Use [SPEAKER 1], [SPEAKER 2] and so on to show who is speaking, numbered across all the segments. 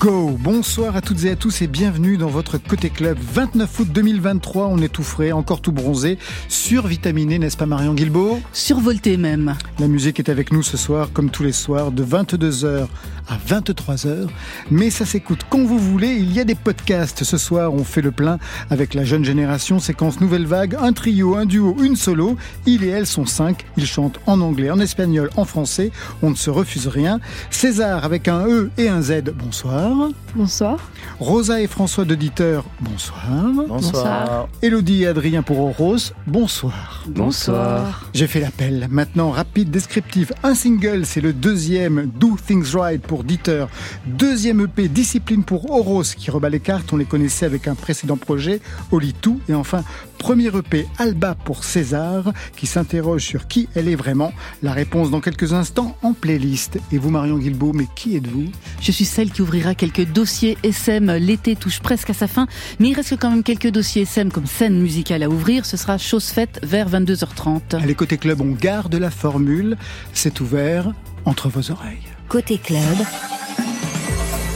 [SPEAKER 1] Go
[SPEAKER 2] Bonsoir à toutes et à tous et bienvenue dans votre Côté Club. 29 août 2023, on est tout frais, encore tout bronzé, survitaminé, n'est-ce pas Marion Guilbault
[SPEAKER 3] Survolté même.
[SPEAKER 2] La musique est avec nous ce soir, comme tous les soirs, de 22h à 23h. Mais ça s'écoute quand vous voulez, il y a des podcasts. Ce soir, on fait le plein avec la jeune génération, séquence Nouvelle Vague, un trio, un duo, une solo. Il et elle sont cinq, ils chantent en anglais, en espagnol, en français. On ne se refuse rien. César avec un E et un Z, bonsoir.
[SPEAKER 4] Bonsoir.
[SPEAKER 2] Rosa et François d'Auditeur, bonsoir.
[SPEAKER 4] Bonsoir.
[SPEAKER 2] Elodie et Adrien pour Oros, bonsoir.
[SPEAKER 4] Bonsoir.
[SPEAKER 2] J'ai fait l'appel. Maintenant, rapide, descriptif. Un single, c'est le deuxième Do Things Right pour Dieter. Deuxième EP, Discipline pour Oros, qui rebat les cartes. On les connaissait avec un précédent projet, Oli Tout. Et enfin, premier EP, Alba pour César, qui s'interroge sur qui elle est vraiment. La réponse dans quelques instants en playlist. Et vous, Marion Guilbault, mais qui êtes-vous?
[SPEAKER 3] Je suis celle qui ouvrira quelques dossiers SM. L'été touche presque à sa fin, mais il reste quand même quelques dossiers SM comme scène musicale à ouvrir. Ce sera chose faite vers 22h30.
[SPEAKER 2] Allez, côté club, on garde la formule. C'est ouvert entre vos oreilles.
[SPEAKER 1] Côté club,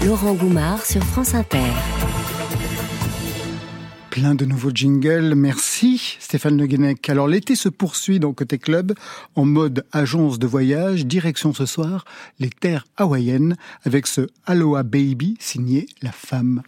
[SPEAKER 1] Laurent Goumard sur France Inter.
[SPEAKER 2] Plein de nouveaux jingles, merci Stéphane Le. Alors l'été se poursuit dans Côté Club en mode agence de voyage, direction ce soir les terres hawaïennes avec ce Aloha Baby signé La Femme.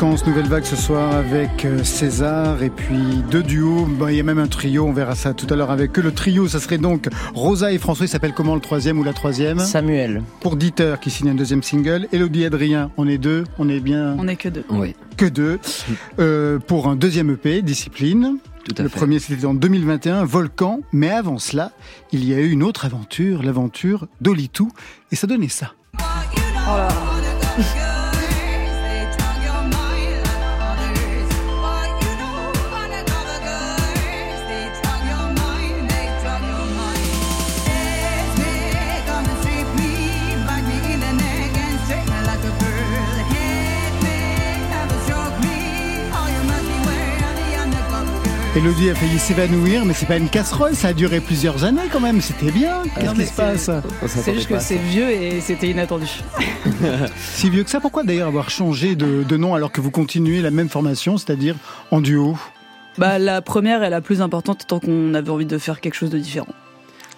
[SPEAKER 2] Séquence Nouvelle Vague ce soir avec euh, César et puis deux duos. Bon, il y a même un trio, on verra ça tout à l'heure avec eux. Le trio, ça serait donc Rosa et François. Il s'appelle comment le troisième ou la troisième?
[SPEAKER 5] Samuel.
[SPEAKER 2] Pour Dieter qui signe un deuxième single. Elodie et Adrien, on est deux, on est bien
[SPEAKER 3] On est que deux.
[SPEAKER 6] Oui,
[SPEAKER 2] que deux. Euh, pour un deuxième EP, Discipline.
[SPEAKER 6] tout à
[SPEAKER 2] Le
[SPEAKER 6] fait.
[SPEAKER 2] premier c'était en 2021, Volcan. Mais avant cela, il y a eu une autre aventure, l'aventure d'Olitou. Et ça donnait ça. Elodie a failli s'évanouir, mais c'est pas une casserole, ça a duré plusieurs années quand même, c'était bien. Qu'est-ce
[SPEAKER 4] Non,
[SPEAKER 2] qui se passe?
[SPEAKER 4] C'est juste que c'est vieux et c'était inattendu.
[SPEAKER 2] Si vieux que ça, pourquoi d'ailleurs avoir changé de, de nom alors que vous continuez la même formation, c'est-à-dire en duo?
[SPEAKER 4] Bah, la première est la plus importante tant qu'on avait envie de faire quelque chose de différent.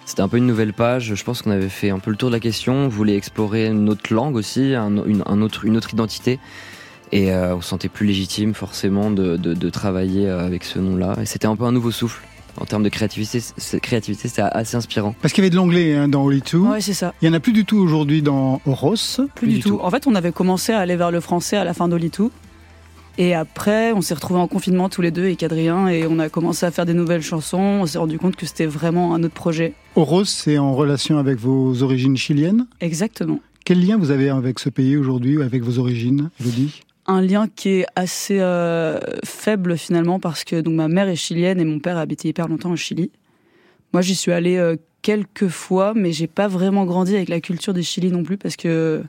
[SPEAKER 6] C'était un peu une nouvelle page. Je pense qu'on avait fait un peu le tour de la question. On voulait explorer une autre langue aussi, un, une, un autre, une autre identité. Et euh, on se sentait plus légitime forcément de, de, de travailler euh, avec ce nom-là. Et c'était un peu un nouveau souffle. En termes de créativité, c'est- créativité c'était assez inspirant.
[SPEAKER 2] Parce qu'il y avait de l'anglais hein, dans Holy Two.
[SPEAKER 4] Ouais, c'est ça.
[SPEAKER 2] Il y en a plus du tout aujourd'hui dans Horos.
[SPEAKER 4] Plus, du, tout. En fait, on avait commencé à aller vers le français à la fin d'Olitou. Et après, on s'est retrouvés en confinement tous les deux avec Adrien et on a commencé à faire des nouvelles chansons. On s'est rendu compte que c'était vraiment un autre projet.
[SPEAKER 2] Horos, c'est en relation avec vos origines chiliennes?
[SPEAKER 4] Exactement.
[SPEAKER 2] Quel lien vous avez avec ce pays aujourd'hui, ou avec vos origines, Elodie?
[SPEAKER 4] Un lien qui est assez euh, faible finalement parce que donc, ma mère est chilienne et mon père a habité hyper longtemps au Chili. Moi, j'y suis allée euh, quelques fois, mais j'ai pas vraiment grandi avec la culture du Chili non plus parce que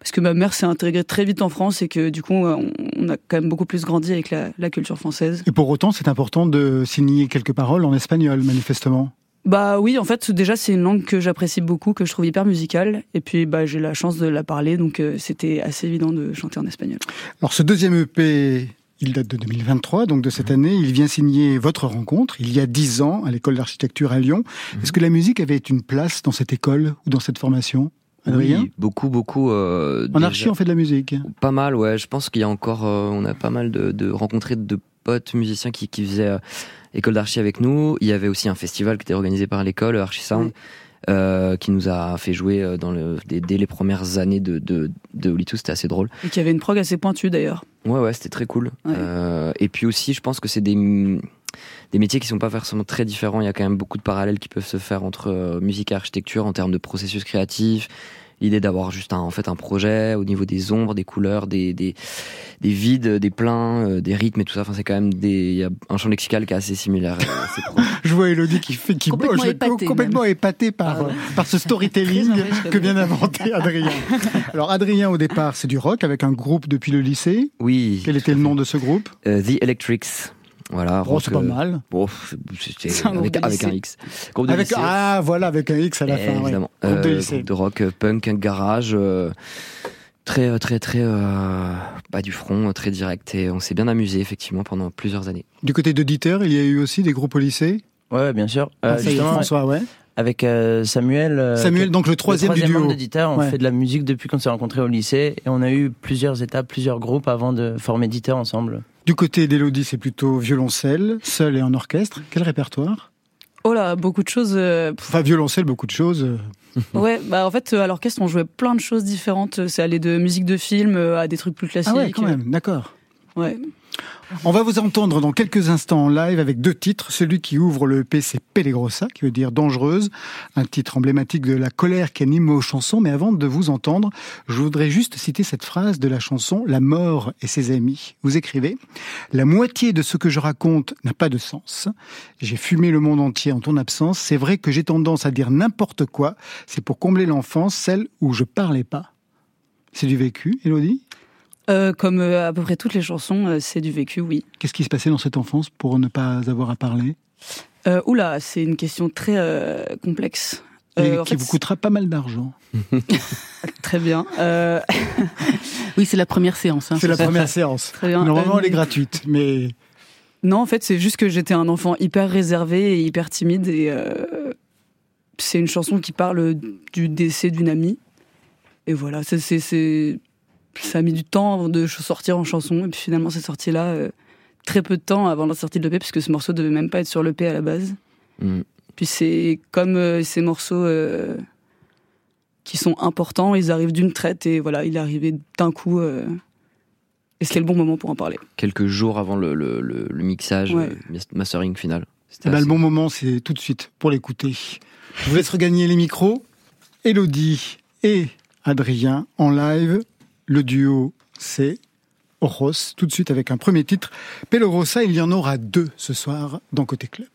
[SPEAKER 4] parce que ma mère s'est intégrée très vite en France et que du coup, euh, on, a quand même beaucoup plus grandi avec la culture française.
[SPEAKER 2] Et pour autant, c'est important de signer quelques paroles en espagnol, manifestement.
[SPEAKER 4] Bah oui, en fait, déjà, c'est une langue que j'apprécie beaucoup, que je trouve hyper musicale. Et puis, bah, j'ai la chance de la parler, donc euh, c'était assez évident de chanter en espagnol.
[SPEAKER 2] Alors ce deuxième EP, il date de 2023, donc de cette année, il vient signer votre rencontre, il y a dix ans, à l'école d'architecture à Lyon. Est-ce que la musique avait une place dans cette école ou dans cette formation Adrien?
[SPEAKER 6] Oui, beaucoup, beaucoup. euh,
[SPEAKER 2] En archi, on fait de la musique.
[SPEAKER 6] Pas mal, ouais. Je pense qu'il y a encore, euh, on a pas mal de, de rencontré de potes musiciens qui, qui faisaient euh, école d'archi avec nous. Il y avait aussi un festival qui était organisé par l'école, Archi Sound, euh, qui nous a fait jouer euh, dans le, dès, dès les premières années de, de, de. C'était assez drôle.
[SPEAKER 4] Et qui avait une prog assez pointue d'ailleurs.
[SPEAKER 6] Ouais, ouais, c'était très cool.
[SPEAKER 4] Ouais.
[SPEAKER 6] Euh, et puis aussi, je pense que c'est des, des métiers qui sont pas forcément très différents. Il y a quand même beaucoup de parallèles qui peuvent se faire entre musique et architecture en termes de processus créatif. L'idée d'avoir juste un, en fait un projet au niveau des ombres, des couleurs, des, des, des vides, des pleins, euh, des rythmes et tout ça. Enfin, c'est quand même des, il y a un champ lexical qui est assez similaire. euh, assez.
[SPEAKER 2] Je vois Elodie qui fait qui
[SPEAKER 3] Complètement
[SPEAKER 2] bouge,
[SPEAKER 3] épatée,
[SPEAKER 2] complètement épatée par,
[SPEAKER 3] Ah ouais.
[SPEAKER 2] euh, par ce storytelling que vient d'inventer Adrien. Alors Adrien au départ c'est du rock avec un groupe depuis le lycée.
[SPEAKER 6] Oui.
[SPEAKER 2] Quel était le nom de ce groupe?
[SPEAKER 6] Euh, The Electrics. Voilà.
[SPEAKER 2] Oh,
[SPEAKER 6] rock,
[SPEAKER 2] c'est pas
[SPEAKER 6] euh,
[SPEAKER 2] mal.
[SPEAKER 6] Bon, c'était
[SPEAKER 4] C'est un groupe
[SPEAKER 6] avec, avec un. X. Groupe de
[SPEAKER 2] Avec,
[SPEAKER 6] lycée.
[SPEAKER 2] ah voilà avec un X à la fin. ouais.
[SPEAKER 6] Évidemment.
[SPEAKER 2] Groupe de
[SPEAKER 6] Euh,
[SPEAKER 2] lycée.
[SPEAKER 6] groupe de rock, euh, punk, garage, euh, très, euh, très, très euh, bas du front, euh, très direct. Et on s'est bien amusé effectivement pendant plusieurs années.
[SPEAKER 2] Du côté d'auditeur, il y a eu aussi des groupes au lycée?
[SPEAKER 5] Ouais, bien sûr. Euh,
[SPEAKER 2] Ah, est,
[SPEAKER 5] justement,
[SPEAKER 2] François, ouais.
[SPEAKER 5] avec euh, Samuel. euh,
[SPEAKER 2] Samuel, donc le troisième,
[SPEAKER 5] le troisième
[SPEAKER 2] du
[SPEAKER 5] membre
[SPEAKER 2] duo.
[SPEAKER 5] on
[SPEAKER 2] Ouais.
[SPEAKER 5] fait de la musique depuis qu'on s'est rencontrés au lycée et on a eu plusieurs étapes, plusieurs groupes avant de former Auditeur ensemble.
[SPEAKER 2] Du côté d'Elodie, c'est plutôt violoncelle, seul et en orchestre. Quel répertoire?
[SPEAKER 4] Oh là, beaucoup de choses. euh,
[SPEAKER 2] Enfin, violoncelle, beaucoup de choses. euh,
[SPEAKER 4] ouais, bah en fait, euh, à l'orchestre, on jouait plein de choses différentes. C'est aller de musique de film à des trucs plus classiques.
[SPEAKER 2] Ah ouais, quand même, d'accord.
[SPEAKER 4] Ouais.
[SPEAKER 2] On va vous entendre dans quelques instants en live avec deux titres. Celui qui ouvre le EP, c'est Pellegrossa, qui veut dire dangereuse, un titre emblématique de la colère qui anime vos chansons. Mais avant de vous entendre, je voudrais juste citer cette phrase de la chanson La mort et ses amis. Vous écrivez La moitié de ce que je raconte n'a pas de sens. J'ai fumé le monde entier en ton absence. C'est vrai que j'ai tendance à dire n'importe quoi. C'est pour combler l'enfance, celle où je parlais pas. C'est du vécu, Elodie
[SPEAKER 4] Euh, comme euh, à peu près toutes les chansons, euh, c'est du vécu, oui.
[SPEAKER 2] Qu'est-ce qui se passait dans cette enfance pour ne pas avoir à parler?
[SPEAKER 4] Euh, oula, c'est une question très euh, complexe.
[SPEAKER 2] et
[SPEAKER 4] Euh, en
[SPEAKER 2] qui
[SPEAKER 4] fait,
[SPEAKER 2] vous coûtera pas mal d'argent.
[SPEAKER 4] Très bien. Euh,
[SPEAKER 3] Oui, c'est la première séance. hein.
[SPEAKER 2] C'est la première séance.
[SPEAKER 4] très bien.
[SPEAKER 2] Normalement,
[SPEAKER 4] Euh,
[SPEAKER 2] elle est gratuite, mais
[SPEAKER 4] Non, en fait, c'est juste que j'étais un enfant hyper réservé et hyper timide. Et euh, c'est une chanson qui parle du décès d'une amie. Et voilà, c'est- Puis ça a mis du temps avant de sortir en chanson. Et puis finalement, c'est sorti là euh, très peu de temps avant la sortie de l'EP, puisque ce morceau devait même pas être sur l'EP à la base.
[SPEAKER 6] Mm.
[SPEAKER 4] Puis c'est comme euh, ces morceaux euh, qui sont importants, ils arrivent d'une traite et voilà, il est arrivé d'un coup. euh, et c'était le bon moment pour en parler.
[SPEAKER 6] Quelques jours avant le, le, le- le mixage,
[SPEAKER 4] Ouais.
[SPEAKER 6] euh, mastering final.
[SPEAKER 7] Eh ben,
[SPEAKER 6] assez-
[SPEAKER 7] le bon moment, c'est tout de suite pour l'écouter. Je vous laisse regagner les micros. Elodie et Adrien en live. Le duo, c'est Oros. Tout de suite avec un premier titre. Pelorosa, il y en aura deux ce soir dans Côté Club.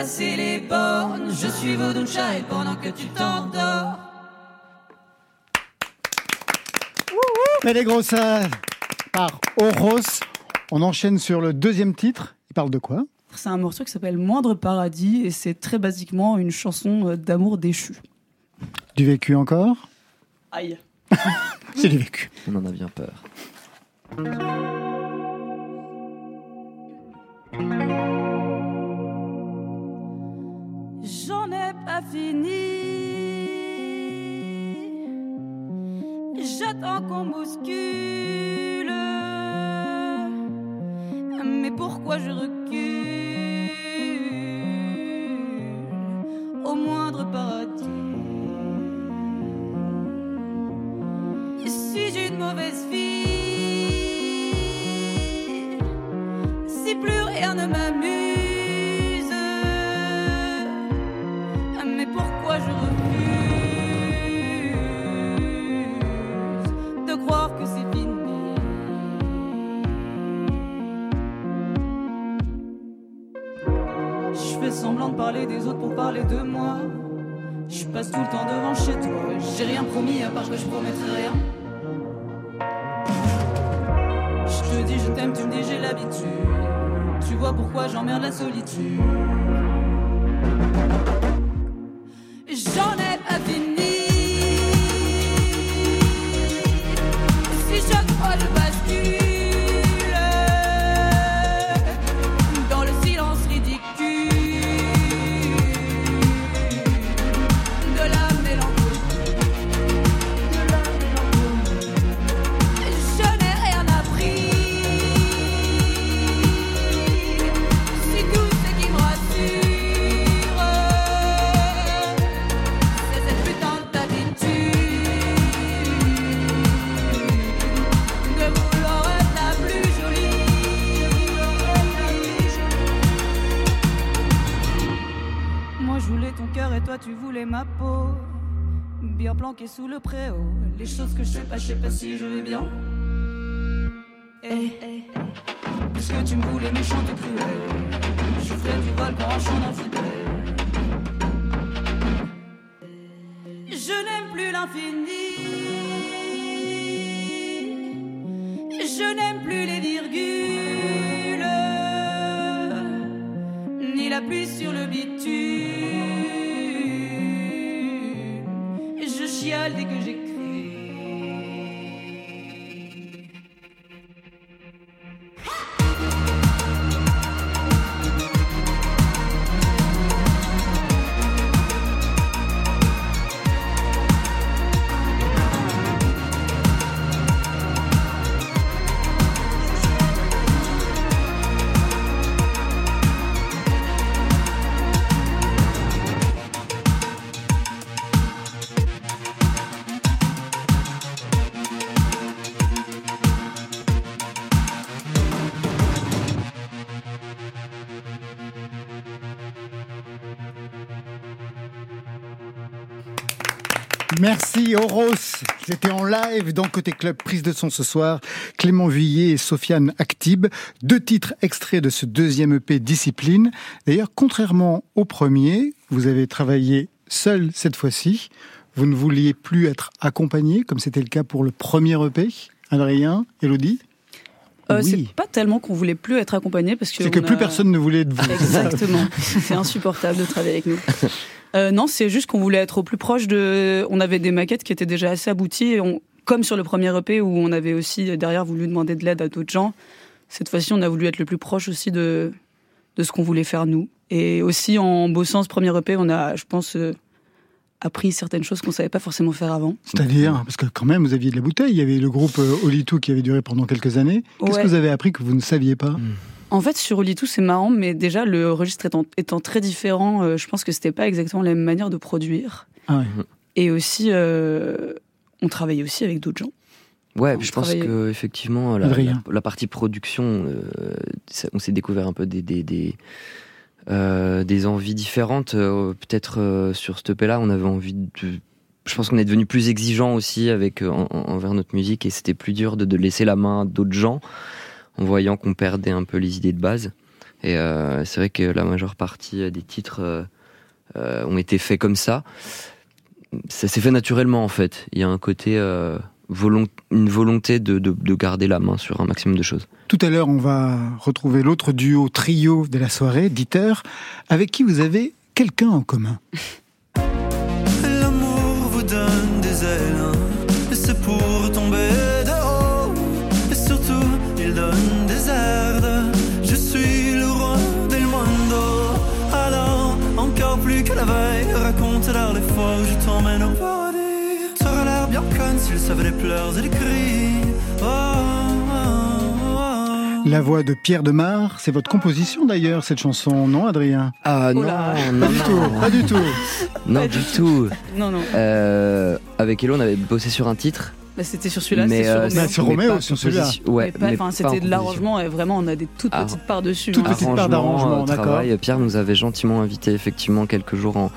[SPEAKER 4] Dépassé les bornes, je suis Vaudou et pendant que tu t'endors.
[SPEAKER 7] Pellegrosa par Oros. On enchaîne sur le deuxième titre. Il parle de quoi?
[SPEAKER 4] C'est un morceau qui s'appelle Moindre Paradis et c'est très basiquement une chanson euh, d'amour déchu.
[SPEAKER 7] Du vécu encore?
[SPEAKER 4] Aïe.
[SPEAKER 7] C'est du vécu.
[SPEAKER 6] On en a bien peur.
[SPEAKER 4] J'en ai pas fini. J'attends qu'on bouscule. Mais pourquoi je recule au moindre paradis? Suis-je une mauvaise fille? Si plus rien ne m'amuse. Parler des autres pour parler de moi. Je
[SPEAKER 7] passe tout le temps devant chez toi. J'ai rien promis à part que je promettrai rien. Je te dis je t'aime, tu me dis j'ai l'habitude. Tu vois pourquoi j'emmerde la solitude. J'en ai Planqué sous le préau. Les choses que je sais pas, je sais pas si je vais bien.
[SPEAKER 2] Merci Horos. C'était en live dans Côté Club, prise de son ce soir. Clément Vuillet et Sofiane Actib. Deux titres extraits de ce deuxième EP Discipline. D'ailleurs, contrairement au premier, vous avez travaillé seul cette fois-ci. Vous ne vouliez plus être accompagné, comme c'était le cas pour le premier EP. Adrien, Elodie
[SPEAKER 7] Euh,
[SPEAKER 2] Oui.
[SPEAKER 7] C'est pas tellement qu'on voulait plus être accompagné parce que.
[SPEAKER 2] C'est que plus personne ne voulait de vous.
[SPEAKER 7] Exactement. c'est insupportable de travailler avec nous. Euh, non, c'est juste qu'on voulait être au plus proche de. On avait des maquettes qui étaient déjà assez abouties, et on... comme sur le premier EP où on avait aussi derrière voulu demander de l'aide à d'autres gens. Cette fois-ci, on a voulu être le plus proche aussi de de ce qu'on voulait faire nous. Et aussi en bossant ce premier EP, on a, je pense, euh, appris certaines choses qu'on savait pas forcément faire avant.
[SPEAKER 2] C'est-à-dire, parce que quand même, vous aviez de la bouteille. Il y avait le groupe euh, Olitou qui avait duré pendant quelques années. Qu'est-ce
[SPEAKER 7] Ouais.
[SPEAKER 2] que vous avez appris que vous ne saviez pas?
[SPEAKER 7] En fait, sur Olitou, c'est marrant, mais déjà, le registre étant, étant très différent, euh, je pense que c'était pas exactement la même manière de produire.
[SPEAKER 2] Ah ouais.
[SPEAKER 7] Et aussi, euh, on travaillait aussi avec d'autres gens.
[SPEAKER 6] Ouais,
[SPEAKER 7] On
[SPEAKER 6] je pense
[SPEAKER 7] travaillait-
[SPEAKER 6] que effectivement la,
[SPEAKER 2] Adrien.
[SPEAKER 6] la- la partie production, euh, ça- on s'est découvert un peu des des, des, euh, des envies différentes. Euh, Peut-être euh, sur ce EP là, on avait envie de. Je pense qu'on est devenu plus exigeant aussi avec en- en- envers notre musique et c'était plus dur de, de laisser la main à d'autres gens en voyant qu'on perdait un peu les idées de base. Et euh, c'est vrai que la majeure partie euh, des titres euh, euh, ont été faits comme ça. Ça s'est fait naturellement en fait. Il y a un côté euh, volont- une volonté de, de, de garder la main sur un maximum de choses.
[SPEAKER 2] Tout à l'heure, on va retrouver l'autre duo trio de la soirée, Dieter, avec qui vous avez quelqu'un en commun?
[SPEAKER 8] L'amour vous donne des ailes, hein, c'est pour tomber conne s'il savait les pleurs et les cris. Oh, oh, oh.
[SPEAKER 2] La voix de Pierre Demar, c'est votre composition d'ailleurs, cette chanson, non Adrien?
[SPEAKER 6] Ah
[SPEAKER 7] Oh
[SPEAKER 6] non,
[SPEAKER 7] là.
[SPEAKER 6] non,
[SPEAKER 2] Pas du tout, pas du tout.
[SPEAKER 6] non du tout.
[SPEAKER 7] Non, non.
[SPEAKER 6] Euh, avec Hello, on avait bossé sur un titre.
[SPEAKER 7] Bah, c'était sur celui-là,
[SPEAKER 6] mais,
[SPEAKER 7] c'était sur
[SPEAKER 6] euh,
[SPEAKER 7] Roméo.
[SPEAKER 2] Sur Roméo, celui-là.
[SPEAKER 6] Ouais,
[SPEAKER 7] c'était de l'arrangement et vraiment, on a des toutes
[SPEAKER 6] Ah.
[SPEAKER 7] petites parts dessus.
[SPEAKER 2] Toute
[SPEAKER 7] hein.
[SPEAKER 2] petite part d'arrangement,
[SPEAKER 6] euh,
[SPEAKER 2] d'accord.
[SPEAKER 6] Pierre nous avait gentiment invité effectivement quelques jours en,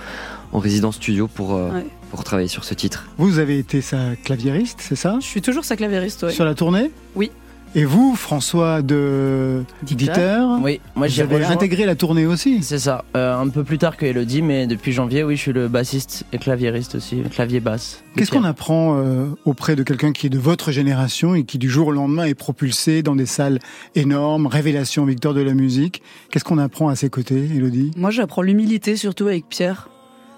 [SPEAKER 6] en résidence studio pour, euh,
[SPEAKER 7] Ouais.
[SPEAKER 6] Pour travailler sur ce titre.
[SPEAKER 2] Vous avez été sa claviériste, c'est ça?
[SPEAKER 7] Je suis toujours sa clavériste, ouais.
[SPEAKER 2] Sur la tournée?
[SPEAKER 7] Oui.
[SPEAKER 2] Et vous, François de Dieter,
[SPEAKER 5] Oui, moi
[SPEAKER 2] vous
[SPEAKER 5] j'ai
[SPEAKER 2] intégré la tournée aussi?
[SPEAKER 5] C'est ça, euh, un peu plus tard que Elodie, mais depuis janvier, oui, je suis le bassiste et claviériste aussi, clavier basse.
[SPEAKER 2] Qu'est-ce qu'on apprend euh, auprès de quelqu'un qui est de votre génération et qui du jour au lendemain est propulsé dans des salles énormes, révélation Victor de la musique? Qu'est-ce qu'on apprend à ses côtés, Elodie?
[SPEAKER 4] Moi, j'apprends l'humilité surtout avec Pierre.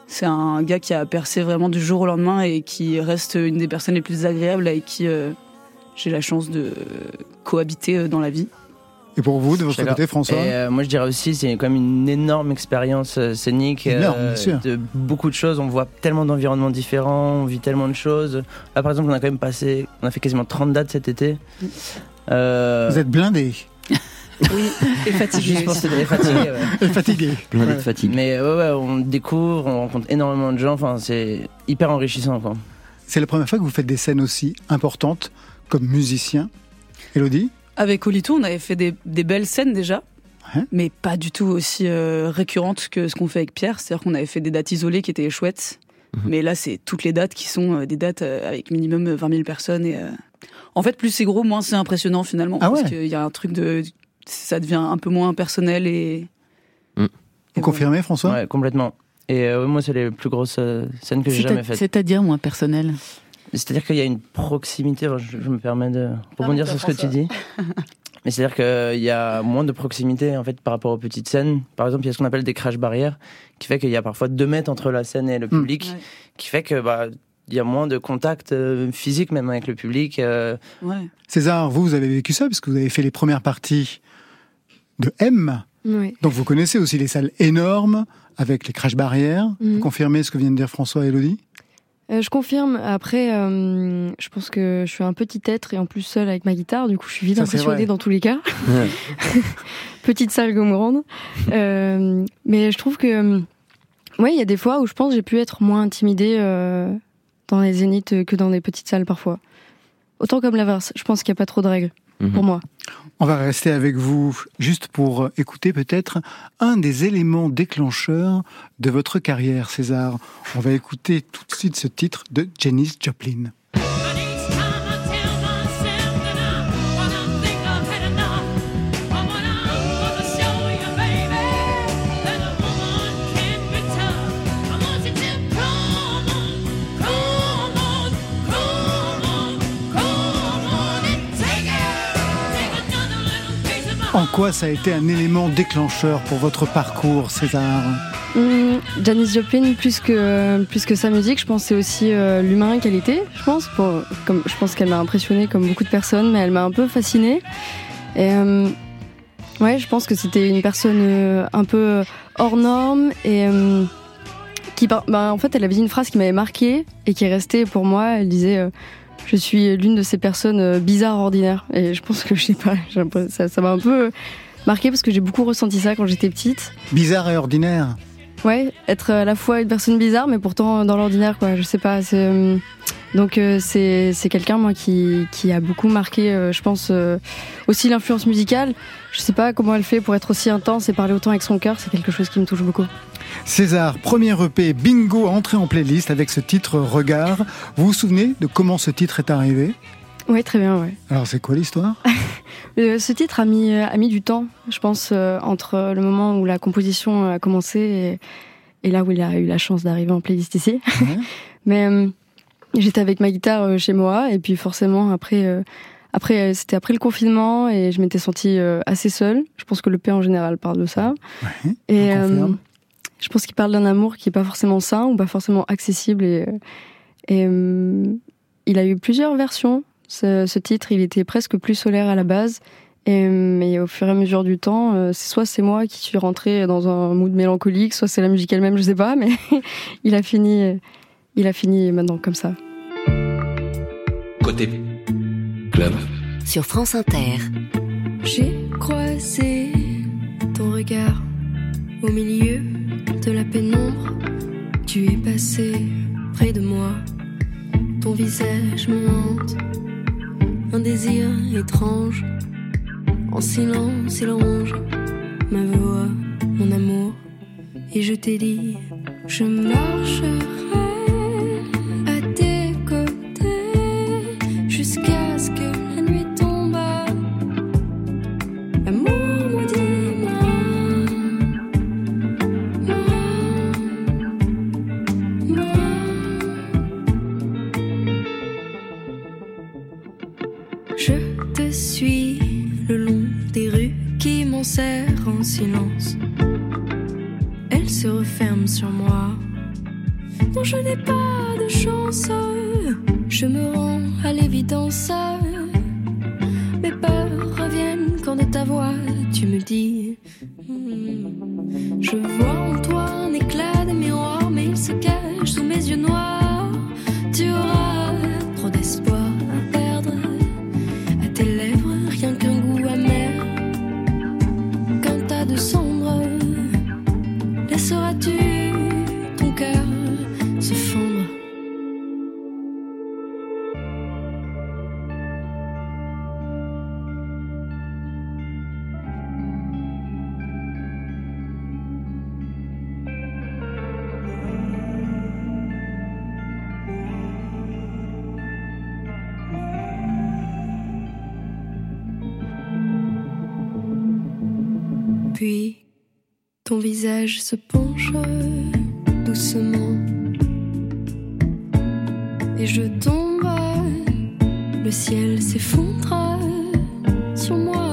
[SPEAKER 4] C'est un gars qui a percé vraiment du jour au lendemain et qui reste une des personnes les plus agréables avec qui euh, j'ai la chance de cohabiter euh, dans la vie.
[SPEAKER 2] Et pour vous, de votre côté, François
[SPEAKER 5] Et, euh, moi, je dirais aussi, c'est quand même une énorme expérience euh, scénique.
[SPEAKER 2] Énorme, bien sûr.
[SPEAKER 5] De beaucoup de choses. On voit tellement d'environnements différents, on vit tellement de choses. Là, par exemple, on a quand même passé, on a fait quasiment 30 dates cet été. Euh,
[SPEAKER 2] Vous êtes blindé
[SPEAKER 4] Oui, et fatigué.
[SPEAKER 5] juste pour se dire fatigué, ouais.
[SPEAKER 2] et fatigué.
[SPEAKER 5] Mais ouais, ouais, on découvre, on rencontre énormément de gens. Enfin, c'est hyper enrichissant, quoi.
[SPEAKER 2] C'est la première fois que vous faites des scènes aussi importantes comme musicien. Elodie
[SPEAKER 4] Avec Olito, on avait fait des, des belles scènes déjà,
[SPEAKER 2] Ouais.
[SPEAKER 4] mais pas du tout aussi euh, récurrentes que ce qu'on fait avec Pierre. C'est-à-dire qu'on avait fait des dates isolées qui étaient chouettes,
[SPEAKER 6] Mhm.
[SPEAKER 4] mais là, c'est toutes les dates qui sont euh, des dates euh, avec minimum 20 000 personnes. Et, euh, En fait, plus c'est gros, moins c'est impressionnant finalement.
[SPEAKER 2] Ah
[SPEAKER 4] parce
[SPEAKER 2] ouais
[SPEAKER 4] qu'il y a un truc de. Ça devient un peu moins personnel et.
[SPEAKER 6] Mm.
[SPEAKER 4] et
[SPEAKER 2] Vous
[SPEAKER 4] voilà.
[SPEAKER 2] confirmez, François?
[SPEAKER 5] Ouais, complètement. Et euh, moi, c'est les plus grosses euh, scènes que j'ai jamais faites.
[SPEAKER 3] C'est-à-dire moins personnel?
[SPEAKER 5] C'est-à-dire qu'il y a une proximité, enfin, je, je me permets de rebondir sur ce que tu dis. Mais c'est-à-dire qu'il y a moins de proximité en fait par rapport aux petites scènes. Par exemple, il y a ce qu'on appelle des crash barrières, qui fait qu'il y a parfois deux mètres entre la scène et le
[SPEAKER 2] Hmm.
[SPEAKER 5] public,
[SPEAKER 4] Ouais.
[SPEAKER 5] qui fait que bah il y a moins de contact euh, physique même avec le public. euh,
[SPEAKER 4] Ouais.
[SPEAKER 2] César, vous, vous avez vécu ça parce que vous avez fait les premières parties de M.
[SPEAKER 9] Oui.
[SPEAKER 2] Donc vous connaissez aussi les salles énormes avec les crash barrières.
[SPEAKER 9] Mhm.
[SPEAKER 2] Vous confirmez ce que vient de dire François et Elodie?
[SPEAKER 9] Euh, je confirme. Après, euh, je pense que je suis un petit être et en plus seul avec ma guitare. Du coup, je suis vite
[SPEAKER 2] Ça,
[SPEAKER 9] impressionnée dans tous les cas.
[SPEAKER 6] Ouais.
[SPEAKER 9] Petite salle comme grande. Euh, mais je trouve que, ouais, il y a des fois où je pense que j'ai pu être moins intimidée euh, dans les zéniths que dans des petites salles parfois. Autant comme l'inverse. Je pense qu'il n'y a pas trop de règles
[SPEAKER 6] Mhm.
[SPEAKER 9] pour moi.
[SPEAKER 2] On va rester avec vous juste pour écouter peut-être un des éléments déclencheurs de votre carrière, César. On va écouter tout de suite ce titre de Janis Joplin. En quoi ça a été un élément déclencheur pour votre parcours, César
[SPEAKER 9] Hum, Janis Joplin, plus que, plus que sa musique, je pense c'est aussi euh, l'humain qu'elle était, je pense. Je pense qu'elle m'a impressionnée comme beaucoup de personnes, mais elle m'a un peu fascinée. Et euh, ouais, je pense que c'était une personne euh, un peu hors norme et euh, qui, bah, en fait, elle avait dit une phrase qui m'avait marquée et qui est restée pour moi. Elle disait euh, Je suis l'une de ces personnes euh, bizarres, ordinaires. Et je pense que je sais pas, ça ça m'a un peu marqué parce que j'ai beaucoup ressenti ça quand j'étais petite.
[SPEAKER 2] Bizarre et ordinaire.
[SPEAKER 9] Ouais, être à la fois une personne bizarre, mais pourtant dans l'ordinaire, quoi. Je sais pas. c'est, euh, Donc euh, c'est c'est quelqu'un moi qui qui a beaucoup marqué, euh, je pense euh, aussi l'influence musicale. Je sais pas comment elle fait pour être aussi intense et parler autant avec son cœur. C'est quelque chose qui me touche beaucoup.
[SPEAKER 2] César, premier EP bingo entré en playlist avec ce titre Regard. Vous vous souvenez de comment ce titre est arrivé?
[SPEAKER 9] Ouais, très bien. Ouais.
[SPEAKER 2] Alors c'est quoi l'histoire?
[SPEAKER 9] Euh, ce titre a mis euh, a mis du temps, je pense, euh, entre le moment où la composition a commencé et, et là où il a eu la chance d'arriver en playlist ici.
[SPEAKER 2] Ouais.
[SPEAKER 9] Mais j'étais avec ma guitare euh, chez moi et puis forcément après euh, après euh, c'était après le confinement et je m'étais sentie assez seule. Je pense que le P en général parle de ça.
[SPEAKER 2] Ouais,
[SPEAKER 9] Et
[SPEAKER 2] je
[SPEAKER 9] euh, pense qu'il parle d'un amour qui est pas forcément sain ou pas forcément accessible et, et euh, il a eu plusieurs versions. Ce, ce titre, il était presque plus solaire à la base. Et, mais au fur et à mesure du temps, soit c'est moi qui suis rentrée dans un mood mélancolique, soit c'est la musique elle-même, je sais pas, mais il a fini, il a fini maintenant comme ça.
[SPEAKER 10] Côté club.
[SPEAKER 1] Sur France Inter.
[SPEAKER 11] J'ai croisé ton regard au milieu de la pénombre. Tu es passé près de moi. Ton visage me hante. Un désir étrange. En silence, il ronge ma voix, mon amour. Et je t'ai dit, je marcherai
[SPEAKER 12] silence. Elle se referme sur moi. Non, je n'ai pas de chance. Je me rends à l'évidence. Mes peurs reviennent quand de ta voix tu me dis. Hmm. Je vois en toi ton visage se penche doucement et je tombe. Le ciel s'effondre sur moi.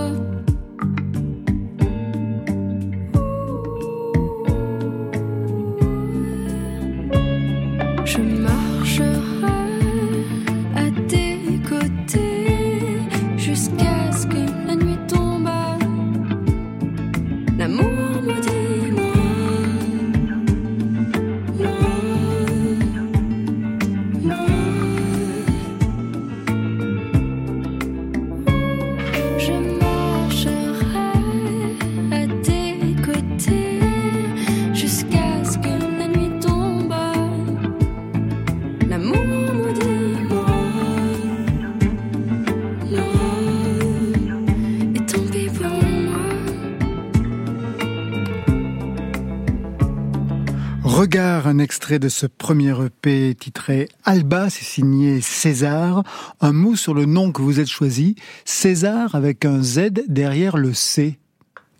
[SPEAKER 2] Un extrait de ce premier EP titré Alba, c'est signé César. Un mot sur le nom que vous êtes choisi, César avec un Z derrière le C.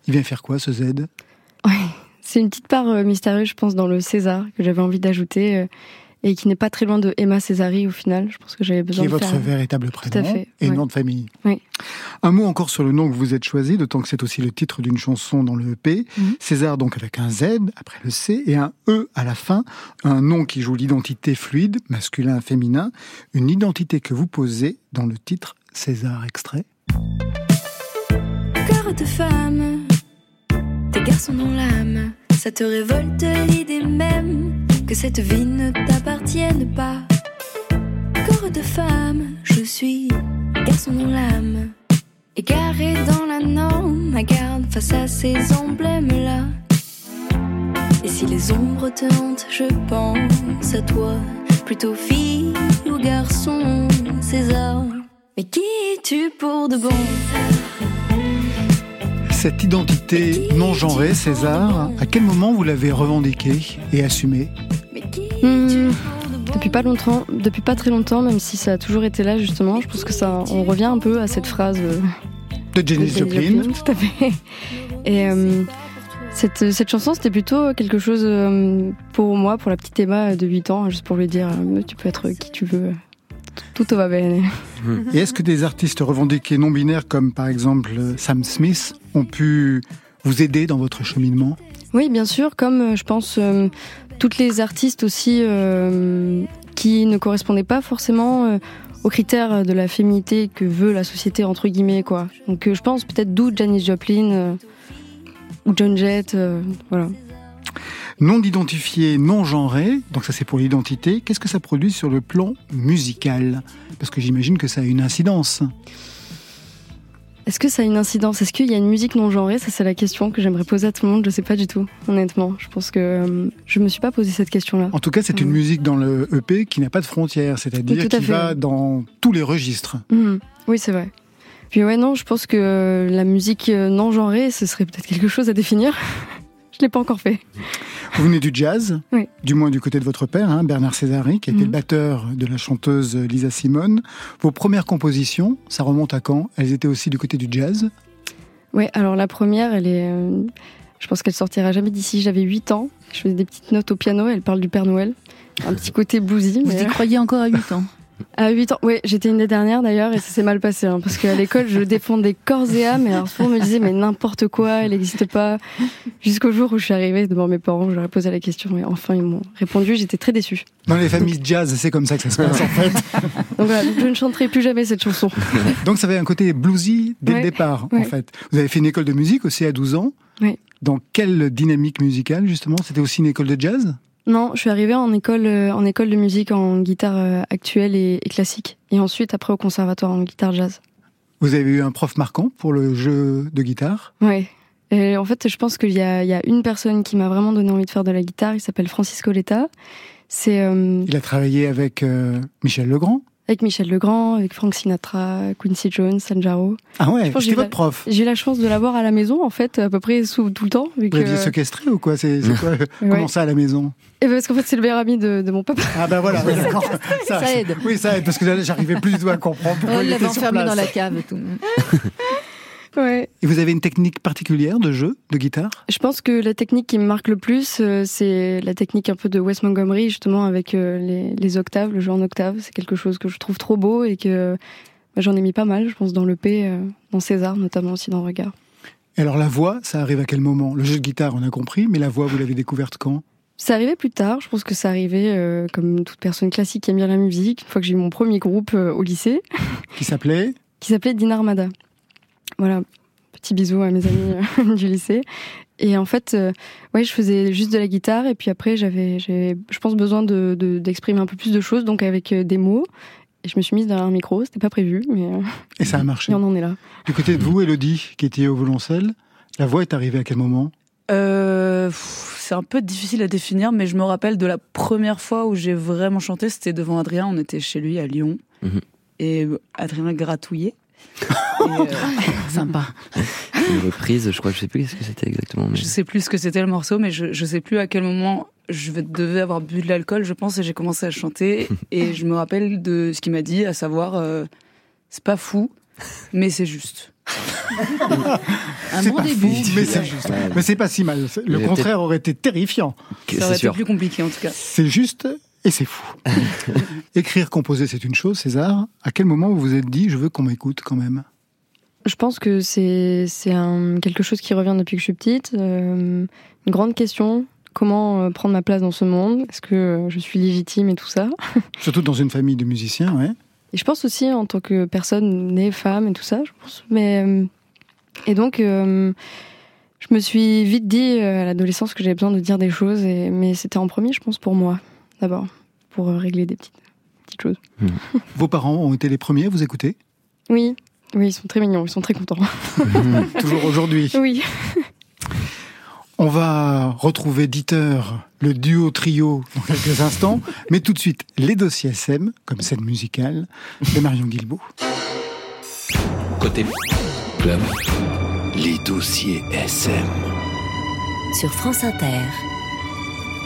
[SPEAKER 2] Il vient faire quoi ce Z?
[SPEAKER 9] Ouais, c'est une petite part euh, mystérieuse, je pense, dans le César que j'avais envie d'ajouter euh, et qui n'est pas très loin de Emma Césari au final. Je pense que j'avais
[SPEAKER 2] Qui
[SPEAKER 9] besoin
[SPEAKER 2] est
[SPEAKER 9] de
[SPEAKER 2] votre
[SPEAKER 9] faire.
[SPEAKER 2] véritable
[SPEAKER 9] à
[SPEAKER 2] prénom
[SPEAKER 9] fait,
[SPEAKER 2] et
[SPEAKER 9] ouais.
[SPEAKER 2] nom de famille.
[SPEAKER 9] Oui.
[SPEAKER 2] Un mot encore sur le nom que vous êtes choisi, d'autant que c'est aussi le titre d'une chanson dans le EP.
[SPEAKER 9] Mhm.
[SPEAKER 2] César donc avec un Z après le C et un E à la fin. Un nom qui joue l'identité fluide, masculin, féminin. Une identité que vous posez dans le titre César extrait.
[SPEAKER 12] Cœur de femme, tes garçons dans l'âme, ça te révolte l'idée même que cette vie ne t'appartienne pas. Corps de femme, je suis garçon dans l'âme, égaré dans la norme, ma garde face à ces emblèmes-là. Et si les ombres te hantent, je pense à toi, plutôt fille ou garçon, César. Mais qui es-tu pour de bon?
[SPEAKER 2] Cette identité non genrée, César, à quel moment vous l'avez revendiquée et assumée
[SPEAKER 9] Hmm, depuis pas longtemps, depuis pas très longtemps, même si ça a toujours été là justement. Je pense que ça, on revient un peu à cette phrase euh,
[SPEAKER 2] De Janis Joplin.
[SPEAKER 9] Tout à fait. Et euh, cette, cette chanson, c'était plutôt quelque chose euh, pour moi, pour la petite Emma de 8 ans, juste pour lui dire, tu peux être qui tu veux. Tout va bien.
[SPEAKER 2] Et est-ce que des artistes revendiqués non binaires comme par exemple Sam Smith ont pu vous aider dans votre cheminement?
[SPEAKER 9] Oui, bien sûr, comme euh, je pense euh, toutes les artistes aussi euh, qui ne correspondaient pas forcément euh, aux critères de la féminité que veut la société entre guillemets quoi. Donc euh, je pense peut-être d'où Janis Joplin euh, ou John Jett, euh, voilà.
[SPEAKER 2] Non identifié, non genré, donc ça c'est pour l'identité. Qu'est-ce que ça produit sur le plan musical? Parce que j'imagine que ça a une incidence.
[SPEAKER 9] Est-ce que ça a une incidence? Est-ce qu'il y a une musique non genrée? Ça c'est la question que j'aimerais poser à tout le monde. Je sais pas du tout, honnêtement. Je pense que euh, je me suis pas posé cette question-là.
[SPEAKER 2] En tout cas, c'est une
[SPEAKER 9] Mhm.
[SPEAKER 2] musique dans le EP qui n'a pas de frontières, c'est-à-dire qui
[SPEAKER 9] fait.
[SPEAKER 2] va dans tous les registres.
[SPEAKER 9] Mhm. Oui, c'est vrai. Puis ouais, non, je pense que euh, la musique euh, non genrée, ce serait peut-être quelque chose à définir. je l'ai pas encore fait.
[SPEAKER 2] Vous venez du jazz,
[SPEAKER 9] Oui.
[SPEAKER 2] du moins du côté de votre père, hein, Bernard Césari, qui était
[SPEAKER 9] Mhm.
[SPEAKER 2] le batteur de la chanteuse Lisa Simone. Vos premières compositions, ça remonte à quand? Elles étaient aussi du côté du jazz?
[SPEAKER 9] Ouais, alors la première, elle est. euh, je pense qu'elle sortira jamais d'ici. J'avais 8 ans. Je faisais des petites notes au piano. Elle parle du Père Noël. Un petit côté bluesy.
[SPEAKER 3] Vous
[SPEAKER 9] Mais...
[SPEAKER 3] y croyez encore à 8 ans?
[SPEAKER 9] À 8 ans, oui, j'étais une des dernières d'ailleurs et ça s'est mal passé hein, parce qu'à l'école je défendais corps et âme et alors souvent on me disait mais n'importe quoi, elle n'existe pas. Jusqu'au jour où je suis arrivée devant mes parents, je leur ai posé la question et enfin ils m'ont répondu, j'étais très déçue.
[SPEAKER 2] Dans les familles jazz, c'est comme ça que ça se passe en fait.
[SPEAKER 9] Donc voilà, je ne chanterai plus jamais cette chanson.
[SPEAKER 2] Donc ça avait un côté bluesy dès le
[SPEAKER 9] Ouais,
[SPEAKER 2] départ en fait. Vous avez fait une école de musique aussi à 12 ans.
[SPEAKER 9] Oui.
[SPEAKER 2] Dans quelle dynamique musicale justement? C'était aussi une école de jazz?
[SPEAKER 9] Non, je suis arrivée en école, euh, en école de musique en guitare euh, actuelle et, et classique et ensuite après au conservatoire en guitare jazz.
[SPEAKER 2] Vous avez eu un prof marquant pour le jeu de guitare?
[SPEAKER 9] Et en fait, je pense qu'il y a, il y a une personne qui m'a vraiment donné envie de faire de la guitare. Il s'appelle Francis Coletta. C'est euh,
[SPEAKER 2] Il a travaillé avec Michel Legrand.
[SPEAKER 9] Avec Michel Legrand, avec Frank Sinatra, Quincy Jones, Sanjaro.
[SPEAKER 2] Ah ouais, c'était votre
[SPEAKER 9] la-
[SPEAKER 2] prof.
[SPEAKER 9] J'ai eu la chance de l'avoir à la maison, en fait, à peu près sous, tout le temps. Vu
[SPEAKER 2] Vous
[SPEAKER 9] que,
[SPEAKER 2] l'aviez séquestré ou quoi? C'est quoi
[SPEAKER 9] Ouais.
[SPEAKER 2] Comment ça à la maison?
[SPEAKER 9] Et parce qu'en fait, c'est le meilleur ami de, de mon papa.
[SPEAKER 2] Ah ben voilà, oui.
[SPEAKER 3] Ça aide.
[SPEAKER 2] Oui, ça aide parce que j'arrivais plus du tout à comprendre pourquoi
[SPEAKER 3] Elle
[SPEAKER 2] il était sur
[SPEAKER 3] enfermé
[SPEAKER 2] place.
[SPEAKER 3] dans la cave et tout.
[SPEAKER 9] Ouais.
[SPEAKER 2] Et vous avez une technique particulière de jeu de guitare?
[SPEAKER 9] Je pense que la technique qui me marque le plus, euh, c'est la technique un peu de Wes Montgomery, justement, avec euh, les, les octaves, le jeu en octave. C'est quelque chose que je trouve trop beau et que bah, j'en ai mis pas mal, je pense, dans le P, euh, dans César, notamment aussi dans Regard.
[SPEAKER 2] Et alors la voix, ça arrive à quel moment? Le jeu de guitare, on a compris, mais la voix, vous l'avez découverte quand?
[SPEAKER 9] C'est arrivé plus tard, je pense que arrivé euh, comme toute personne classique qui aime bien la musique, une fois que j'ai eu mon premier groupe euh, au lycée,
[SPEAKER 2] Qui s'appelait?
[SPEAKER 9] Qui s'appelait Dinarmada. Voilà, petit bisou à mes amis euh, du lycée. Et en fait, euh, ouais, je faisais juste de la guitare et puis après j'avais, je pense, besoin de, de- d'exprimer un peu plus de choses, donc avec euh, des mots. Et je me suis mise derrière un micro, c'était pas prévu, mais
[SPEAKER 2] Et ça a marché.
[SPEAKER 9] et on en est là.
[SPEAKER 2] Du côté de vous, Elodie, qui était au violoncelle, la voix est arrivée à quel moment?
[SPEAKER 4] Euh, c'est un peu difficile à définir, mais je me rappelle de la première fois où j'ai vraiment chanté, c'était devant Adrien. On était chez lui à Lyon.
[SPEAKER 6] Mhm.
[SPEAKER 4] Et Adrien gratouillait. Et, euh,
[SPEAKER 3] Sympa.
[SPEAKER 6] Une reprise, je crois, je sais plus ce que c'était exactement. Mais...
[SPEAKER 4] je sais plus ce que c'était le morceau, mais je, je sais plus à quel moment je devais avoir bu de l'alcool, je pense, et j'ai commencé à chanter. et je me rappelle de ce qu'il m'a dit, à savoir, euh, c'est pas fou, mais c'est juste.
[SPEAKER 3] Un
[SPEAKER 2] C'est
[SPEAKER 3] bon
[SPEAKER 2] pas
[SPEAKER 3] début.
[SPEAKER 2] fou, mais c'est juste. Mais c'est pas si mal. Le
[SPEAKER 6] Mais
[SPEAKER 2] contraire aurait été terrifiant.
[SPEAKER 4] Ça aurait été plus compliqué en tout cas.
[SPEAKER 2] C'est juste et c'est fou. Écrire, composer, c'est une chose, César. À quel moment vous vous êtes dit, je veux qu'on m'écoute quand même?
[SPEAKER 9] Je pense que c'est, quelque chose qui revient depuis que je suis petite. euh, une grande question. Comment euh, prendre ma place dans ce monde? Est-ce que euh, je suis légitime et tout ça?
[SPEAKER 2] Surtout dans une famille de musiciens, ouais.
[SPEAKER 9] Et je pense aussi en tant que personne née femme et tout ça, je pense. Mais et donc euh, je me suis vite dit à l'adolescence que j'avais besoin de dire des choses. Et, mais c'était en premier, je pense, pour moi d'abord, pour euh, régler des petites petites choses.
[SPEAKER 2] Vos parents ont été les premiers à vous écouter?
[SPEAKER 9] Oui, oui, ils sont très mignons, ils sont très contents.
[SPEAKER 2] Toujours aujourd'hui.
[SPEAKER 9] oui.
[SPEAKER 2] On va retrouver Dieter, le duo trio, dans quelques instants. Mais tout de suite, les dossiers SM, comme scène musicale, de Marion Guilbault.
[SPEAKER 10] Côté club, les dossiers SM.
[SPEAKER 1] Sur France Inter.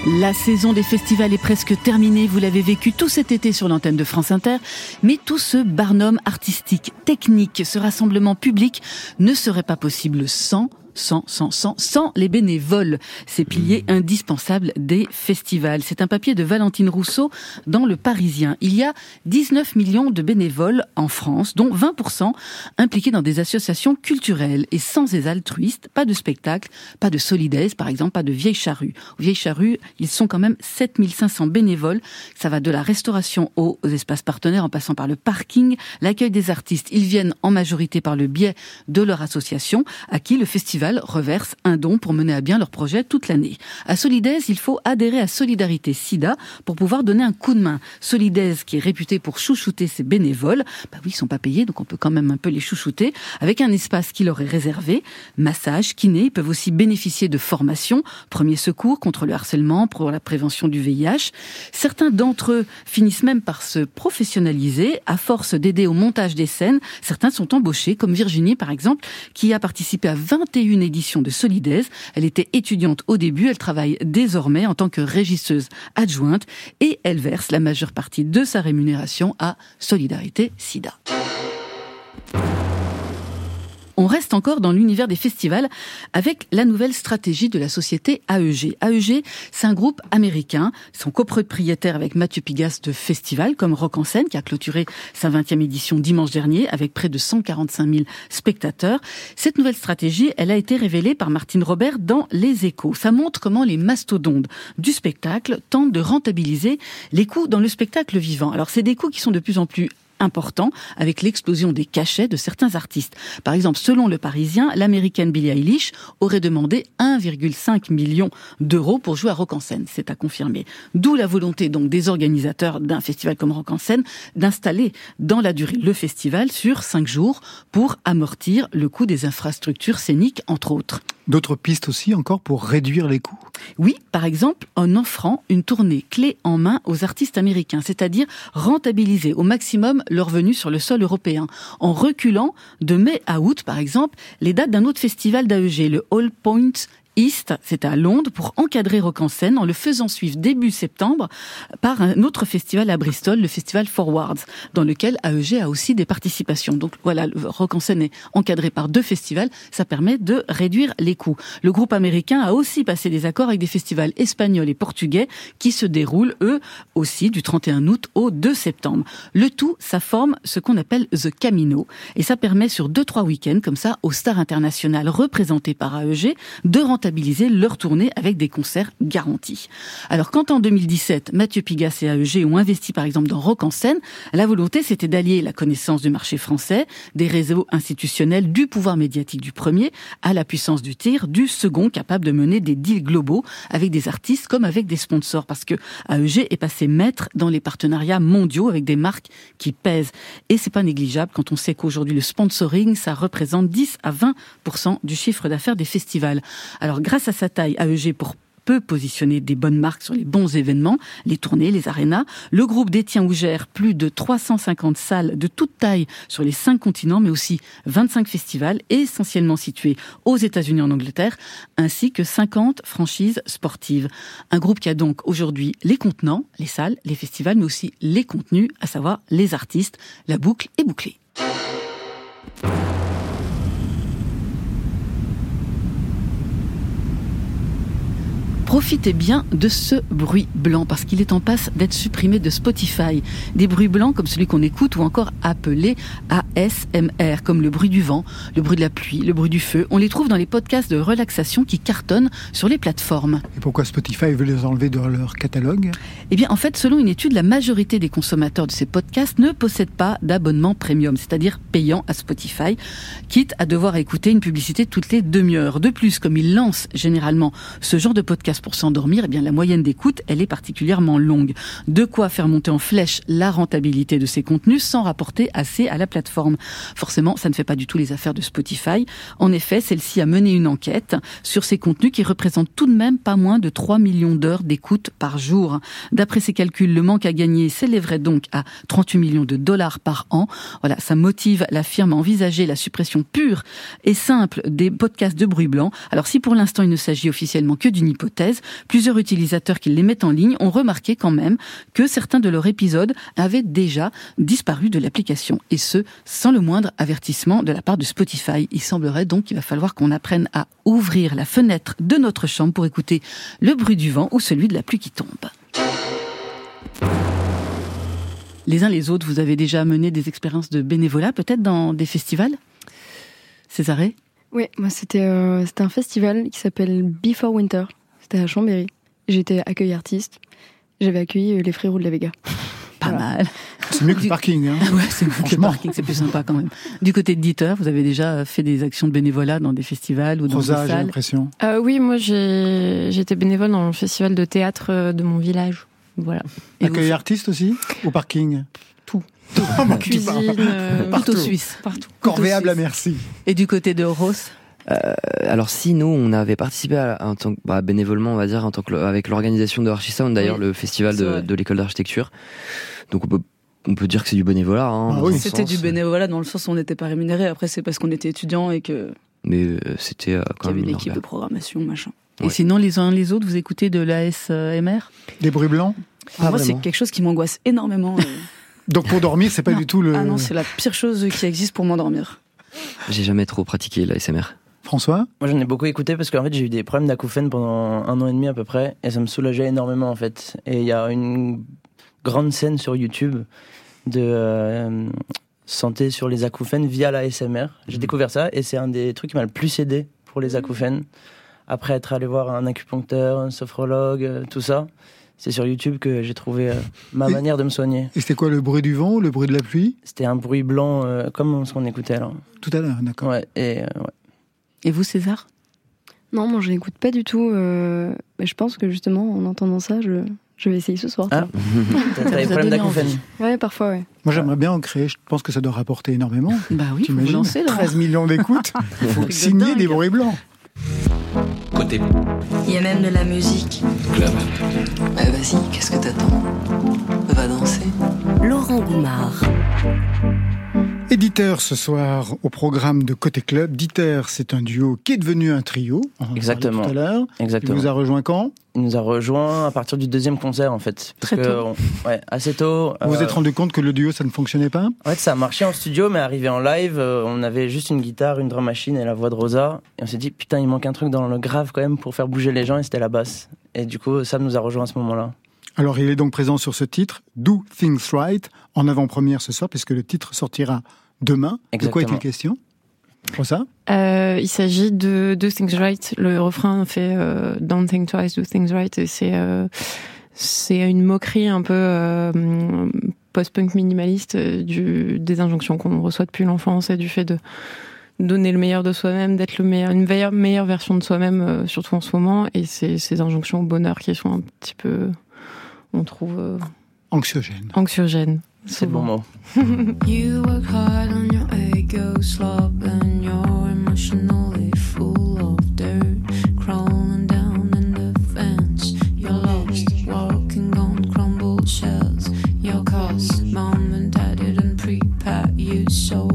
[SPEAKER 3] La saison des festivals est presque terminée, vous l'avez vécu tout cet été sur l'antenne de France Inter, mais tout ce barnum artistique, technique, ce rassemblement public ne serait pas possible sans sans, sans, sans, sans les bénévoles, ces piliers indispensables des festivals. C'est un papier de Valentine Rousseau dans Le Parisien. Il y a 19 millions de bénévoles en France, dont 20% impliqués dans des associations culturelles. Et sans ces altruistes, pas de spectacle, pas de solidaise, par exemple, pas de vieilles charrues. Aux vieilles charrues, ils sont quand même 7500 bénévoles. Ça va de la restauration aux espaces partenaires en passant par le parking, l'accueil des artistes. Ils viennent en majorité par le biais de leur association, à qui le festival reverse un don pour mener à bien leur projet toute l'année. À Solidaise, il faut adhérer à Solidarité SIDA pour pouvoir donner un coup de main. Solidaise, qui est réputée pour chouchouter ses bénévoles, bah oui, ils sont pas payés, donc on peut quand même un peu les chouchouter, avec un espace qui leur est réservé, massage, kiné, ils peuvent aussi bénéficier de formations, premiers secours contre le harcèlement, pour la prévention du VIH. Certains d'entre eux finissent même par se professionnaliser, à force d'aider au montage des scènes, certains sont embauchés, comme Virginie par exemple, qui a participé à 21 éditions de Solidaise. Elle était étudiante au début, elle travaille désormais en tant que régisseuse adjointe et elle verse la majeure partie de sa rémunération à Solidarité SIDA. On reste encore dans l'univers des festivals avec la nouvelle stratégie de la société AEG. AEG, c'est un groupe américain. Ils sont copropriétaires avec Mathieu Pigas de festivals comme Rock en scène qui a clôturé sa 20e édition dimanche dernier avec près de 145 000 spectateurs. Cette nouvelle stratégie, elle a été révélée par Martine Robert dans Les Échos. Ça montre comment les mastodontes du spectacle tentent de rentabiliser les coûts dans le spectacle vivant. Alors c'est des coûts qui sont de plus en plus important avec l'explosion des cachets de certains artistes. Par exemple, selon le Parisien, l'américaine Billie Eilish aurait demandé 1,5 million d'euros pour jouer à Rock en scène. C'est à confirmer. D'où la volonté donc des organisateurs d'un festival comme Rock en scène d'installer dans la durée le festival sur cinq jours pour amortir le coût des infrastructures scéniques, entre autres.
[SPEAKER 2] D'autres pistes aussi encore pour réduire les coûts?
[SPEAKER 3] Oui, par exemple, en offrant une tournée clé en main aux artistes américains, c'est-à-dire rentabiliser au maximum leurs venus sur le sol européen, en reculant de mai à août, par exemple, les dates d'un autre festival d'AEG, le All Points East, c'était à Londres, pour encadrer Rock en en le faisant suivre début septembre par un autre festival à Bristol, le festival Forwards, dans lequel AEG a aussi des participations. Donc voilà, le Rock en est encadré par deux festivals, ça permet de réduire les coûts. Le groupe américain a aussi passé des accords avec des festivals espagnols et portugais qui se déroulent, eux, aussi du 31 août au 2 septembre. Le tout, ça forme ce qu'on appelle The Camino, et ça permet sur deux, trois week-ends, comme ça, aux stars internationales représentées par AEG, de rentabiliser leur tournée avec des concerts garantis. Alors quand en 2017, Mathieu Pigas et AEG ont investi par exemple dans Rock en scène, la volonté c'était d'allier la connaissance du marché français, des réseaux institutionnels, du pouvoir médiatique du premier, à la puissance du tir du second, capable de mener des deals globaux avec des artistes comme avec des sponsors, parce que AEG est passé maître dans les partenariats mondiaux avec des marques qui pèsent. Et c'est pas négligeable quand on sait qu'aujourd'hui le sponsoring, ça représente 10 à 20% du chiffre d'affaires des festivals. Alors grâce à sa taille, AEG pour peut positionner des bonnes marques sur les bons événements, les tournées, les arénas. Le groupe détient ou gère plus de 350 salles de toute taille sur les cinq continents, mais aussi 25 festivals essentiellement situés aux États-Unis et en Angleterre, ainsi que 50 franchises sportives. Un groupe qui a donc aujourd'hui les contenants, les salles, les festivals, mais aussi les contenus, à savoir les artistes. La boucle est bouclée. Profitez bien de ce bruit blanc parce qu'il est en passe d'être supprimé de Spotify. Des bruits blancs comme celui qu'on écoute ou encore appelés ASMR, comme le bruit du vent, le bruit de la pluie, le bruit du feu. On les trouve dans les podcasts de relaxation qui cartonnent sur les plateformes.
[SPEAKER 2] Et pourquoi Spotify veut les enlever de leur catalogue?
[SPEAKER 3] Eh bien, en fait, selon une étude, la majorité des consommateurs de ces podcasts ne possèdent pas d'abonnement premium, c'est-à-dire payant à Spotify, quitte à devoir écouter une publicité toutes les demi-heures. De plus, comme ils lancent généralement ce genre de podcast pour s'endormir, eh bien, la moyenne d'écoute, elle est particulièrement longue. De quoi faire monter en flèche la rentabilité de ces contenus sans rapporter assez à la plateforme. Forcément, ça ne fait pas du tout les affaires de Spotify. En effet, celle-ci a mené une enquête sur ces contenus qui représentent tout de même pas moins de 3 millions d'heures d'écoute par jour. D'après ces calculs, le manque à gagner s'élèverait donc à 38 millions de dollars par an. Voilà, ça motive la firme à envisager la suppression pure et simple des podcasts de bruit blanc. Alors si pour l'instant il ne s'agit officiellement que d'une hypothèse, plusieurs utilisateurs qui les mettent en ligne ont remarqué quand même que certains de leurs épisodes avaient déjà disparu de l'application. Et ce, sans le moindre avertissement de la part de Spotify. Il semblerait donc qu'il va falloir qu'on apprenne à ouvrir la fenêtre de notre chambre pour écouter le bruit du vent ou celui de la pluie qui tombe. Les uns les autres, vous avez déjà mené des expériences de bénévolat, peut-être dans des festivals? Césaré
[SPEAKER 9] Oui, moi euh, c'était un festival qui s'appelle Before Winter. C'était à Chambéry. J'étais accueil artiste. J'avais accueilli euh, les frérots de la Vega.
[SPEAKER 3] Pas mal.
[SPEAKER 2] C'est mieux que le parking. Hein.
[SPEAKER 3] Ouais, c'est mieux que le parking, c'est plus sympa quand même. Du côté d'éditeur, vous avez déjà fait des actions de bénévolat dans des festivals ou dans
[SPEAKER 2] Rosa,
[SPEAKER 3] des
[SPEAKER 2] j'ai
[SPEAKER 3] salles
[SPEAKER 2] l'impression.
[SPEAKER 13] Euh, oui, moi j'ai j'étais bénévole dans le festival de théâtre euh, de mon village. Voilà.
[SPEAKER 3] Et
[SPEAKER 2] Accueil
[SPEAKER 3] vous-
[SPEAKER 2] artiste aussi Au parking
[SPEAKER 13] Tout.
[SPEAKER 2] Ah, tu
[SPEAKER 13] Cuisine, euh,
[SPEAKER 2] Partout.
[SPEAKER 3] suisse.
[SPEAKER 13] partout.
[SPEAKER 2] Corvéable à merci.
[SPEAKER 3] Et du côté de Rose
[SPEAKER 6] Euh, alors si nous on avait participé à, en tant que bah, bénévolement on va dire en tant que avec l'organisation de Archisound d'ailleurs
[SPEAKER 3] Oui,
[SPEAKER 6] le festival de, l'école d'architecture donc on peut on peut dire que c'est du bénévolat hein,
[SPEAKER 2] Ah oui.
[SPEAKER 4] C'était du bénévolat dans le sens où on n'était pas rémunéré. Après, c'est parce qu'on était étudiant et que-
[SPEAKER 6] mais euh, c'était euh, quand
[SPEAKER 4] y avait
[SPEAKER 6] même
[SPEAKER 4] une équipe de programmation, machin.
[SPEAKER 3] Et sinon, les uns les autres, vous écoutez de l'ASMR
[SPEAKER 2] Des bruits blancs?
[SPEAKER 6] Ah,
[SPEAKER 4] Moi, c'est quelque chose qui m'angoisse énormément. euh.
[SPEAKER 2] Donc pour dormir, c'est pas
[SPEAKER 4] Non.
[SPEAKER 2] du tout le.
[SPEAKER 4] Ah non, c'est la pire chose qui existe pour m'endormir.
[SPEAKER 6] J'ai jamais trop pratiqué l'ASMR.
[SPEAKER 2] François
[SPEAKER 5] Moi, j'en ai beaucoup écouté parce qu'en fait, j'ai eu des problèmes d'acouphènes pendant un an et demi à peu près, et ça me soulageait énormément en fait. Et il y a une grande scène sur YouTube de euh, santé sur les acouphènes via la SMR. J'ai découvert ça et c'est un des trucs qui m'a le plus aidé pour les acouphènes. Après être allé voir un acupuncteur, un sophrologue, euh, tout ça, c'est sur YouTube que j'ai trouvé euh, ma
[SPEAKER 2] Et-
[SPEAKER 5] manière de me soigner.
[SPEAKER 2] Et c'était quoi le bruit du vent le bruit de la pluie?
[SPEAKER 5] C'était un bruit blanc euh, comme ce qu'on écoutait là.
[SPEAKER 2] Tout à l'heure, d'accord.
[SPEAKER 5] Ouais, et euh, ouais.
[SPEAKER 3] Et vous, César?
[SPEAKER 9] Non, moi je n'écoute pas du tout. euh, mais je pense que justement, en entendant ça, je, je vais essayer ce soir.
[SPEAKER 5] Ah. T'as des problèmes d'acouphènes.
[SPEAKER 9] Ouais, parfois, ouais.
[SPEAKER 2] Moi, j'aimerais bien en créer. Je pense que ça doit rapporter énormément.
[SPEAKER 3] Bah oui, faut vous lancer, Laurent.
[SPEAKER 2] 13 millions d'écoutes. Il faut signer des bruits blancs.
[SPEAKER 10] Côté
[SPEAKER 11] Il y a même de la musique.
[SPEAKER 10] club.
[SPEAKER 11] Bah vas-y, qu'est-ce que t'attends? Va danser.
[SPEAKER 1] Laurent Goumard.
[SPEAKER 2] Éditeur ce soir au programme de Côté Club. Dieter, c'est un duo qui est devenu un trio. On
[SPEAKER 5] Exactement.
[SPEAKER 2] Tout à l'heure. Il
[SPEAKER 5] Exactement.
[SPEAKER 2] vous a rejoint quand?
[SPEAKER 5] Il nous a rejoint à partir du deuxième concert en fait. Parce
[SPEAKER 3] Très
[SPEAKER 5] que,
[SPEAKER 3] tôt.
[SPEAKER 5] on- ouais, assez tôt.
[SPEAKER 2] Vous vous
[SPEAKER 5] euh,
[SPEAKER 2] êtes rendu compte que le duo, ça ne fonctionnait pas?
[SPEAKER 5] En fait, ça a marché en studio, mais arrivé en live, euh, on avait juste une guitare, une drum machine et la voix de Rosa. Et on s'est dit, putain, il manque un truc dans le grave quand même pour faire bouger les gens, et c'était la basse. Et du coup, Sam nous a rejoint à ce moment-là.
[SPEAKER 2] Alors, il est donc présent sur ce titre, Do Things Right, en avant-première ce soir, puisque le titre sortira demain. De quoi
[SPEAKER 5] Exactement.
[SPEAKER 2] est-il question? Pour ça?
[SPEAKER 13] Euh, il s'agit de Do Things Right. Le refrain fait euh, Don't Think Twice, Do Things Right. Et c'est euh, c'est une moquerie un peu euh, post-punk minimaliste euh, du, des injonctions qu'on reçoit depuis l'enfance et du fait de donner le meilleur de soi-même, d'être le meilleur, une meilleure, meilleure version de soi-même, euh, surtout en ce moment. Et c'est ces injonctions au bonheur qui sont un petit peu, on trouve, euh,
[SPEAKER 2] Anxiogène.
[SPEAKER 13] anxiogènes.
[SPEAKER 5] C'est le bon mot.
[SPEAKER 11] You work hard on your ego slob and you're emotionally full of dirt. Crawling down in the fence. You're lost, walking on crumbled shells. Your cause, mom and dad didn't prepare you so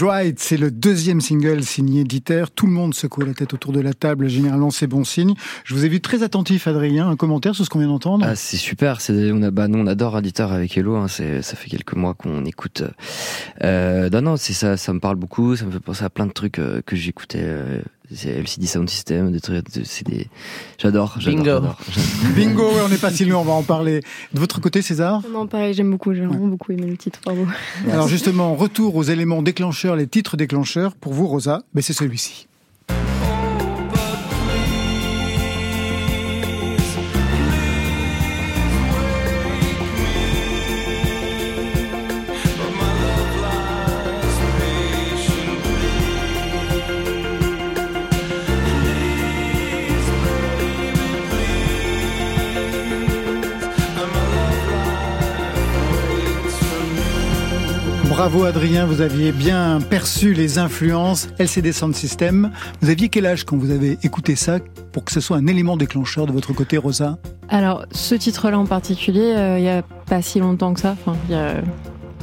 [SPEAKER 11] Right,
[SPEAKER 2] c'est le deuxième single signé Dieter. Tout le monde secoue la tête autour de la table. Généralement, c'est bon signe. Je vous ai vu très attentif, Adrien. Un commentaire sur ce qu'on vient d'entendre?
[SPEAKER 6] Ah, c'est super. C'est on bah nous on adore Auditeur avec Hello. Hein, c'est ça fait quelques mois qu'on écoute. Euh, non non c'est ça ça me parle beaucoup. Ça me fait penser à plein de trucs euh, que j'écoutais. Euh, LCD Sound System, des trucs. C'est des. J'adore. j'adore,
[SPEAKER 5] Bingo.
[SPEAKER 6] j'adore.
[SPEAKER 2] Bingo, ouais, on n'est pas si loin, on va en parler. De votre côté, César
[SPEAKER 9] Non, pareil, j'aime beaucoup, j'ai vraiment beaucoup aimé le titre, bravo.
[SPEAKER 2] Alors justement, retour aux éléments déclencheurs, les titres déclencheurs. Pour vous, Rosa, ben c'est celui-ci. Bravo Adrien, vous aviez bien perçu les influences LCD Sound System. Vous aviez quel âge quand vous avez écouté ça pour que ce soit un élément déclencheur de votre côté, Rosa?
[SPEAKER 13] Alors, ce titre-là en particulier, euh, il y a pas si longtemps que ça. Enfin, il y a,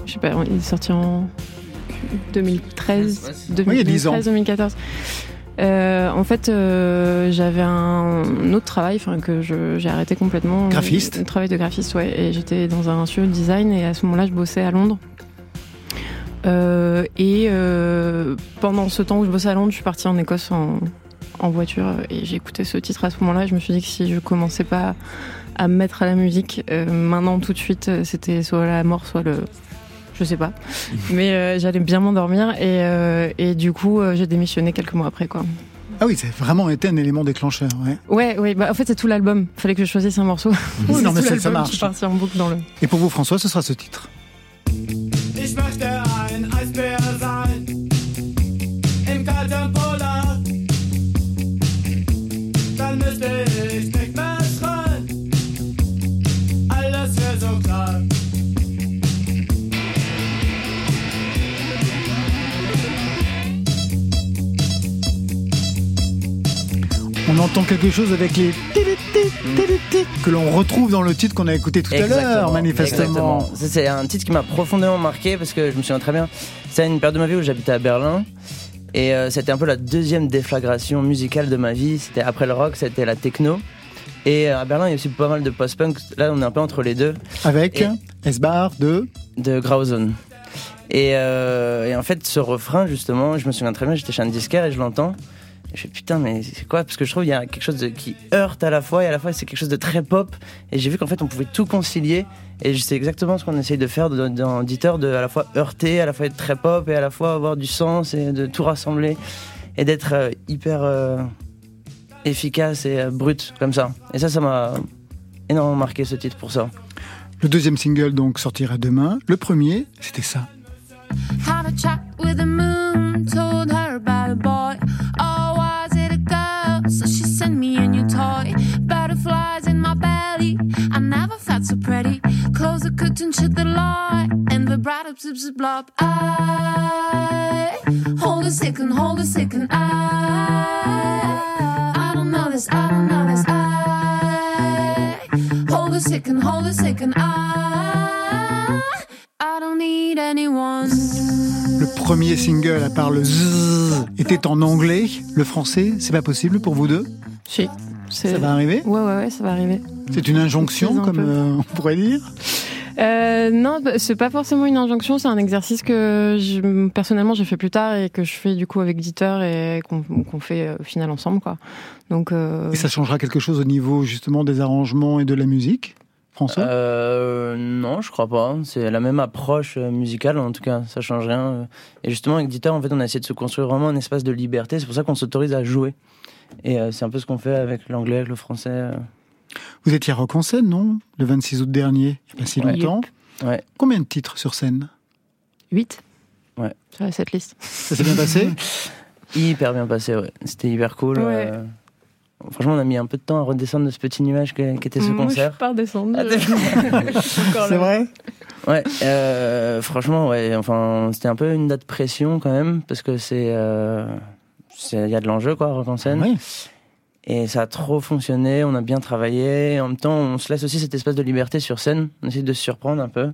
[SPEAKER 13] je sais pas, il est sorti en 2013,
[SPEAKER 2] Oui, il y a 10 ans.
[SPEAKER 13] 2014. Euh, en fait, euh, j'avais un autre travail, enfin que j'ai arrêté complètement.
[SPEAKER 2] Graphiste
[SPEAKER 13] Un travail de graphiste, ouais. Et j'étais dans un studio de design et à ce moment-là, je bossais à Londres. Euh, et euh, pendant ce temps où je bossais à Londres, je suis partie en Écosse en, en voiture et j'ai écouté ce titre à ce moment-là. Je me suis dit que si je commençais pas à me mettre à la musique euh, maintenant tout de suite, euh, c'était soit la mort, soit le, je sais pas. Mais euh, j'allais bien m'endormir et, euh, et du coup euh, j'ai démissionné quelques mois après quoi.
[SPEAKER 2] Ah oui, ça a vraiment été un élément déclencheur. Ouais.
[SPEAKER 13] Ouais, ouais. Bah en fait c'est tout l'album. Fallait que je choisisse un morceau.
[SPEAKER 2] Oui, non, mais ça- marche.
[SPEAKER 13] est parti en boucle dans le.
[SPEAKER 2] Et pour vous, François, ce sera ce titre.
[SPEAKER 8] Ich
[SPEAKER 2] entend quelque chose avec les que l'on retrouve dans le titre qu'on a écouté tout à l'heure, manifestement.
[SPEAKER 5] C'est un titre qui m'a profondément marqué parce que je me souviens très bien. C'est une période de ma vie où j'habitais à Berlin. Et euh, c'était un peu la deuxième déflagration musicale de ma vie. C'était après le rock, c'était la techno. Et euh, à Berlin, il y a aussi pas mal de post-punk. Là, on est un peu entre les deux.
[SPEAKER 2] Avec S-Bar de...
[SPEAKER 5] de Grauzone. Et, euh, et en fait, ce refrain, justement, je me souviens très bien, j'étais chez un disquaire et je l'entends. Et je fais putain, mais c'est quoi? Parce que je trouve qu'il y a quelque chose de, qui heurte à la fois et à la fois c'est quelque chose de très pop. Et j'ai vu qu'en fait, on pouvait tout concilier. Et c'est exactement ce qu'on essaye de faire dans dans Dieter, de à la fois heurter, à la fois être très pop et à la fois avoir du sens et de tout rassembler. Et d'être euh, hyper euh, efficace et euh, brut comme ça. Et ça, ça m'a énormément marqué ce titre pour ça.
[SPEAKER 2] Le deuxième single donc sortira demain. Le premier, c'était ça.
[SPEAKER 11] Had a chat with the moon, told her about a boy. Close the curtain, shut the light, and vibrato, zip, zip, blob. I hold a second, hold a second. I, I don't know this, I don't know this. I hold a second, hold a second. I, I don't need anyone.
[SPEAKER 2] Le premier single, à part le zzz, était en anglais. Le français, c'est pas possible pour vous deux?
[SPEAKER 13] Si.
[SPEAKER 2] Ça va arriver?
[SPEAKER 13] Ouais, ouais, ouais, ça va arriver.
[SPEAKER 2] C'est une injonction,
[SPEAKER 13] Un
[SPEAKER 2] comme euh, on pourrait dire?
[SPEAKER 13] Euh, non, bah, c'est pas forcément une injonction, c'est un exercice que je- personnellement j'ai fait plus tard et que je fais du coup avec Dieter et qu'on fait euh, au final ensemble quoi. Donc euh,
[SPEAKER 2] Et ça changera quelque chose au niveau justement des arrangements et de la musique François?
[SPEAKER 5] Euh, non, je crois pas. C'est la même approche euh, musicale, en tout cas, ça change rien. euh. Et justement, avec Dieter, en fait, on a essayé de se construire vraiment un espace de liberté. C'est pour ça qu'on s'autorise à jouer. Et euh, c'est un peu ce qu'on fait avec l'anglais, avec le français.
[SPEAKER 2] Vous étiez à Rock en scène, non? Le 26 août dernier, il y a pas si
[SPEAKER 5] Ouais.
[SPEAKER 2] longtemps.
[SPEAKER 5] Ouais.
[SPEAKER 2] Combien de titres sur scène?
[SPEAKER 13] 8
[SPEAKER 5] Ouais.
[SPEAKER 13] sur cette liste.
[SPEAKER 2] Ça s'est bien passé?
[SPEAKER 5] Hyper bien passé, ouais. C'était hyper cool.
[SPEAKER 13] Ouais.
[SPEAKER 5] euh. Franchement, on a mis un peu de temps à redescendre de ce petit nuage qu'était ce
[SPEAKER 13] Moi, je
[SPEAKER 5] concert.
[SPEAKER 13] suis pas redescendue.
[SPEAKER 5] Ah,
[SPEAKER 13] Je suis encore
[SPEAKER 2] C'est
[SPEAKER 13] là.
[SPEAKER 2] vrai?
[SPEAKER 5] Ouais, euh, franchement, ouais. Enfin, c'était un peu une date pression quand même, parce que c'est, euh, c'est- il y a de l'enjeu quoi, rock en scène.
[SPEAKER 2] Oui.
[SPEAKER 5] Et ça a trop fonctionné, on a bien travaillé. En même temps, on se laisse aussi cet espace de liberté sur scène. On essaie de se surprendre un peu.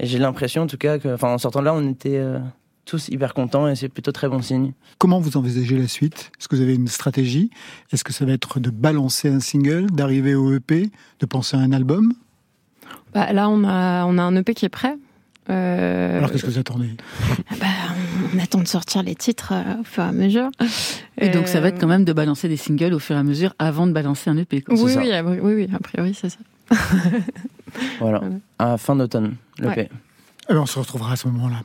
[SPEAKER 5] Et j'ai l'impression, en tout cas, que, enfin, en sortant de là, on était euh, tous hyper contents et c'est plutôt très bon signe.
[SPEAKER 2] Comment vous envisagez la suite? Est-ce que vous avez une stratégie? Est-ce que ça va être de balancer un single, d'arriver au EP, de penser à un album?
[SPEAKER 13] Bah, là, on a, on a un EP qui est prêt. Euh,
[SPEAKER 2] Alors qu'est-ce que vous attendez?
[SPEAKER 13] Bah, on attend de sortir les titres euh, au fur et à mesure.
[SPEAKER 3] Et donc ça va
[SPEAKER 13] Euh,
[SPEAKER 3] être quand même de balancer des singles au fur et à mesure avant de balancer un EP. quoi.
[SPEAKER 13] Oui,
[SPEAKER 5] ça.
[SPEAKER 13] oui, a- oui, oui, a priori, c'est ça.
[SPEAKER 5] Voilà,
[SPEAKER 13] Voilà.
[SPEAKER 5] à fin d'automne, le
[SPEAKER 13] Ouais.
[SPEAKER 2] Alors on se retrouvera à ce moment-là.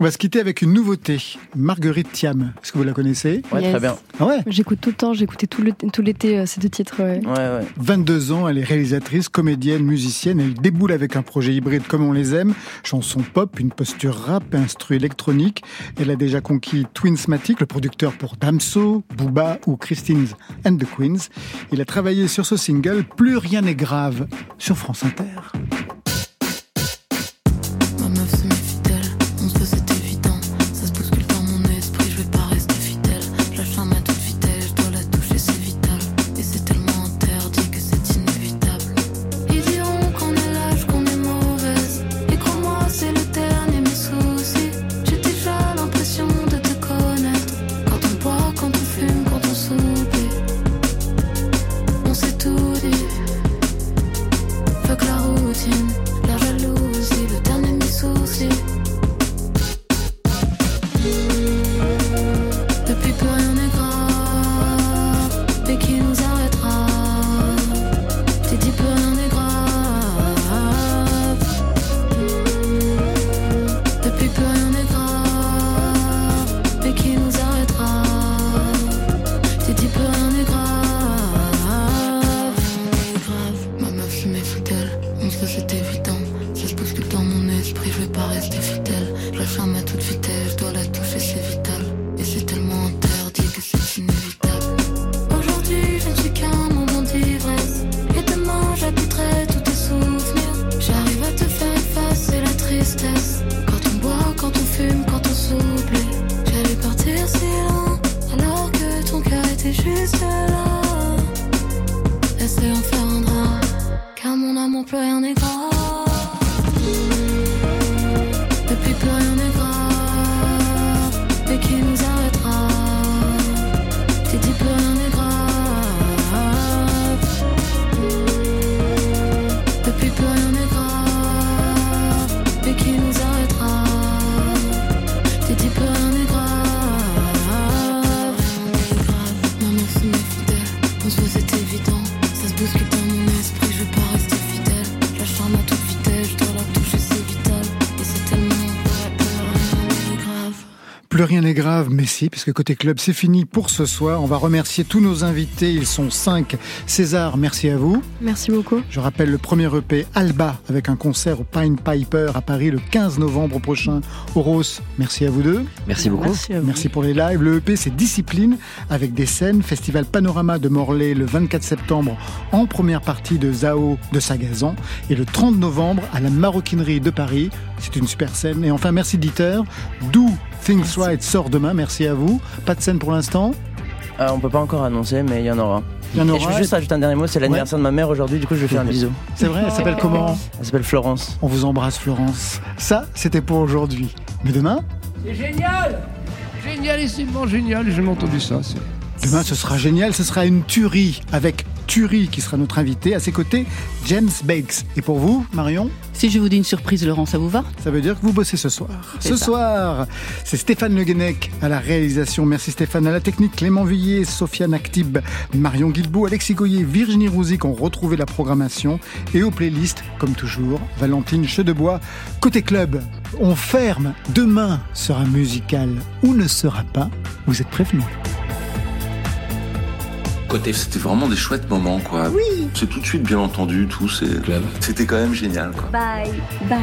[SPEAKER 2] On va se quitter avec une nouveauté. Marguerite Thiam. Est-ce que vous la connaissez?
[SPEAKER 9] Yes.
[SPEAKER 5] très bien.
[SPEAKER 2] Ah ouais?
[SPEAKER 9] J'écoute tout le temps, j'écoutais tout l'été euh, ces deux titres. ouais.
[SPEAKER 5] Ouais, ouais.
[SPEAKER 2] 22 ans, elle est réalisatrice, comédienne, musicienne. Elle déboule avec un projet hybride comme on les aime. Chanson pop, une posture rap, instru électronique. Elle a déjà conquis Twinsmatic, le producteur pour Damso, Booba ou Christine's and the Queens. Il a travaillé sur ce single Plus rien n'est grave sur France Inter.
[SPEAKER 11] N'est grave, mais si,
[SPEAKER 2] puisque côté club, c'est fini pour ce soir. On va remercier tous nos invités. Ils sont cinq. César, merci à vous.
[SPEAKER 9] Merci beaucoup.
[SPEAKER 2] Je rappelle le premier EP Alba avec un concert au Pine Piper à Paris le 15 novembre prochain. Oros, merci à vous deux.
[SPEAKER 6] Merci beaucoup.
[SPEAKER 4] Merci à vous.
[SPEAKER 2] Merci pour les lives. Le EP, c'est Discipline avec des scènes. Festival Panorama de Morlaix le 24 septembre en première partie de Zao de Sagazan. Et le 30 novembre à la Maroquinerie de Paris. C'est une super scène. Et enfin, merci Dieter. Do Things Right sort demain. Merci à vous. Pas de scène pour l'instant.
[SPEAKER 5] Euh, on peut pas encore annoncer, mais il y en aura.
[SPEAKER 2] Il y en
[SPEAKER 5] Et
[SPEAKER 2] aura.
[SPEAKER 5] je veux juste rajouter un dernier mot, c'est l'anniversaire de ma mère aujourd'hui, du coup je vais faire un bisou.
[SPEAKER 2] C'est vrai, elle s'appelle comment
[SPEAKER 5] Elle s'appelle Florence.
[SPEAKER 2] On vous embrasse, Florence. Ça, c'était pour aujourd'hui. Mais demain
[SPEAKER 14] C'est génial Génialissimement génial, j'ai entendu ça.
[SPEAKER 2] Demain, ce sera génial. Ce sera une tuerie avec Turi qui sera notre invité. À ses côtés, James Bakes. Et pour vous, Marion
[SPEAKER 3] Si je vous dis une surprise, Laurent, ça vous va?
[SPEAKER 2] Ça veut dire que vous bossez ce soir. Ce
[SPEAKER 3] ça.
[SPEAKER 2] soir, c'est Stéphane Le Guenec à la réalisation. Merci Stéphane. À la technique, Clément Villiers, Sofiane Actib, Marion Guilbault, Alexis Goyer, Virginie Rouzic ont retrouvé la programmation. Et aux playlists, comme toujours, Valentine Chedebois. Côté club, on ferme. Demain sera musical ou ne sera pas. Vous êtes prévenus.
[SPEAKER 10] Côté, c'était vraiment des chouettes moments, quoi. Oui. C'est tout de suite bien entendu, tout. c'est- C'était quand même génial, quoi.
[SPEAKER 12] Bye. Bye.